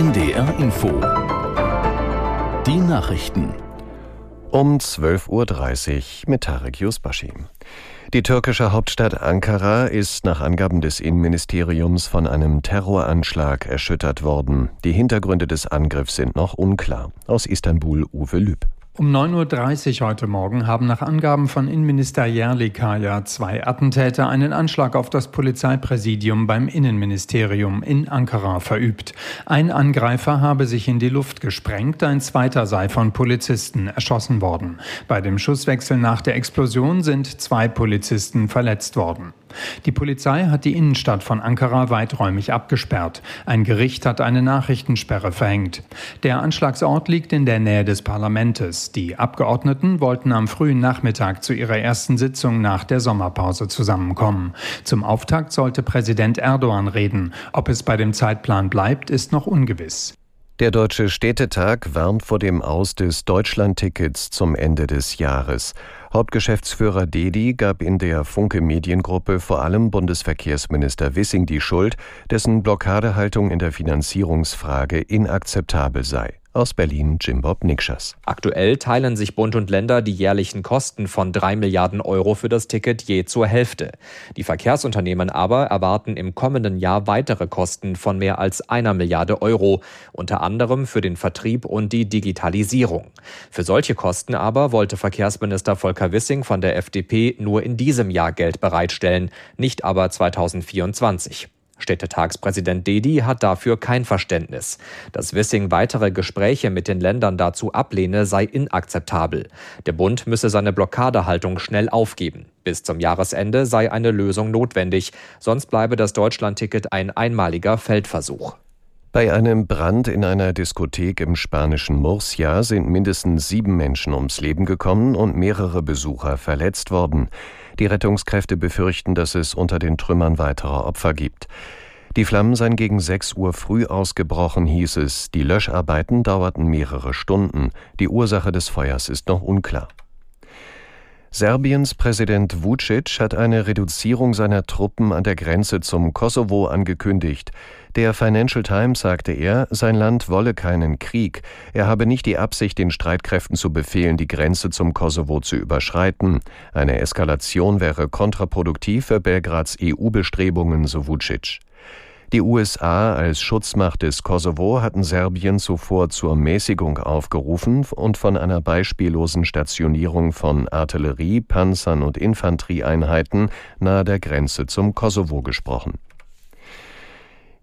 NDR Info. Die Nachrichten. Um 12.30 Uhr mit Tarek Yusbashi. Die türkische Hauptstadt Ankara ist nach Angaben des Innenministeriums von einem Terroranschlag erschüttert worden. Die Hintergründe des Angriffs sind noch unklar. Aus Istanbul Uwe Lüb. Um 9.30 Uhr heute Morgen haben nach Angaben von Innenminister Yerlikaya zwei Attentäter einen Anschlag auf das Polizeipräsidium beim Innenministerium in Ankara verübt. Ein Angreifer habe sich in die Luft gesprengt, ein zweiter sei von Polizisten erschossen worden. Bei dem Schusswechsel nach der Explosion sind zwei Polizisten verletzt worden. Die Polizei hat die Innenstadt von Ankara weiträumig abgesperrt. Ein Gericht hat eine Nachrichtensperre verhängt. Der Anschlagsort liegt in der Nähe des Parlamentes. Die Abgeordneten wollten am frühen Nachmittag zu ihrer ersten Sitzung nach der Sommerpause zusammenkommen. Zum Auftakt sollte Präsident Erdogan reden. Ob es bei dem Zeitplan bleibt, ist noch ungewiss. Der Deutsche Städtetag warnt vor dem Aus des Deutschlandtickets zum Ende des Jahres. Hauptgeschäftsführer Dedi gab in der Funke Mediengruppe vor allem Bundesverkehrsminister Wissing die Schuld, dessen Blockadehaltung in der Finanzierungsfrage inakzeptabel sei. Aus Berlin Jim Bob Nikschas. Aktuell teilen sich Bund und Länder die jährlichen Kosten von drei Milliarden Euro für das Ticket je zur Hälfte. Die Verkehrsunternehmen aber erwarten im kommenden Jahr weitere Kosten von mehr als einer Milliarde Euro, unter anderem für den Vertrieb und die Digitalisierung. Für solche Kosten aber wollte Verkehrsminister Volker Wissing von der FDP nur in diesem Jahr Geld bereitstellen, nicht aber 2024. Städtetagspräsident Dedi hat dafür kein Verständnis. Dass Wissing weitere Gespräche mit den Ländern dazu ablehne, sei inakzeptabel. Der Bund müsse seine Blockadehaltung schnell aufgeben. Bis zum Jahresende sei eine Lösung notwendig, sonst bleibe das Deutschlandticket ein einmaliger Feldversuch. Bei einem Brand in einer Diskothek im spanischen Murcia sind mindestens sieben Menschen ums Leben gekommen und mehrere Besucher verletzt worden. Die Rettungskräfte befürchten, dass es unter den Trümmern weiterer Opfer gibt. Die Flammen seien gegen 6 Uhr früh ausgebrochen, hieß es. Die Löscharbeiten dauerten mehrere Stunden. Die Ursache des Feuers ist noch unklar. Serbiens Präsident Vucic hat eine Reduzierung seiner Truppen an der Grenze zum Kosovo angekündigt. Der Financial Times sagte er, sein Land wolle keinen Krieg. Er habe nicht die Absicht, den Streitkräften zu befehlen, die Grenze zum Kosovo zu überschreiten. Eine Eskalation wäre kontraproduktiv für Belgrads EU-Bestrebungen, so Vucic. Die USA als Schutzmacht des Kosovo hatten Serbien zuvor zur Mäßigung aufgerufen und von einer beispiellosen Stationierung von Artillerie, Panzern und Infanterieeinheiten nahe der Grenze zum Kosovo gesprochen.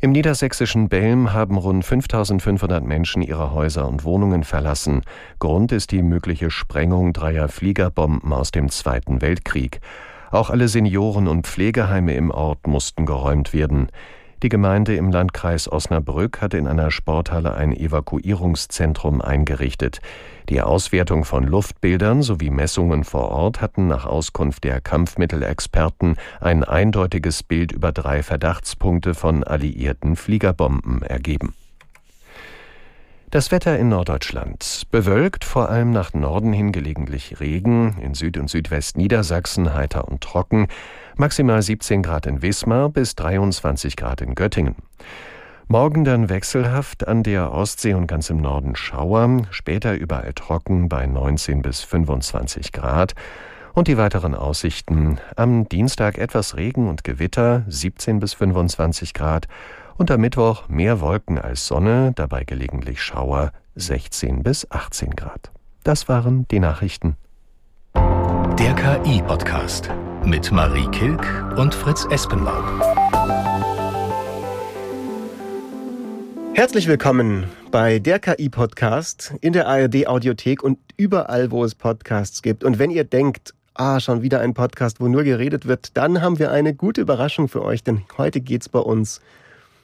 Im niedersächsischen Belm haben rund 5500 Menschen ihre Häuser und Wohnungen verlassen. Grund ist die mögliche Sprengung dreier Fliegerbomben aus dem Zweiten Weltkrieg. Auch alle Senioren- und Pflegeheime im Ort mussten geräumt werden. Die Gemeinde im Landkreis Osnabrück hatte in einer Sporthalle ein Evakuierungszentrum eingerichtet. Die Auswertung von Luftbildern sowie Messungen vor Ort hatten nach Auskunft der Kampfmittelexperten ein eindeutiges Bild über drei Verdachtspunkte von alliierten Fliegerbomben ergeben. Das Wetter in Norddeutschland. Bewölkt, vor allem nach Norden hin gelegentlich Regen, in Süd- und Südwestniedersachsen heiter und trocken, maximal 17 Grad in Wismar bis 23 Grad in Göttingen. Morgen dann wechselhaft an der Ostsee und ganz im Norden Schauer, später überall trocken bei 19 bis 25 Grad. Und die weiteren Aussichten. Am Dienstag etwas Regen und Gewitter, 17 bis 25 Grad und am Mittwoch mehr Wolken als Sonne, dabei gelegentlich Schauer 16 bis 18 Grad. Das waren die Nachrichten. Der KI-Podcast mit Marie Kilk und Fritz Espenlaub. Herzlich willkommen bei der KI-Podcast in der ARD-Audiothek und überall, wo es Podcasts gibt. Und wenn ihr denkt, ah, schon wieder ein Podcast, wo nur geredet wird, dann haben wir eine gute Überraschung für euch, denn heute geht es bei uns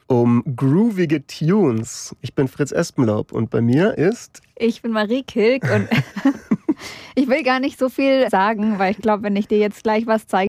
um groovige Tunes. Ich bin Fritz Espenlaub und bei mir ist. Ich bin Marie Kilk und ich will gar nicht so viel sagen, weil ich glaube, wenn ich dir jetzt gleich was zeige,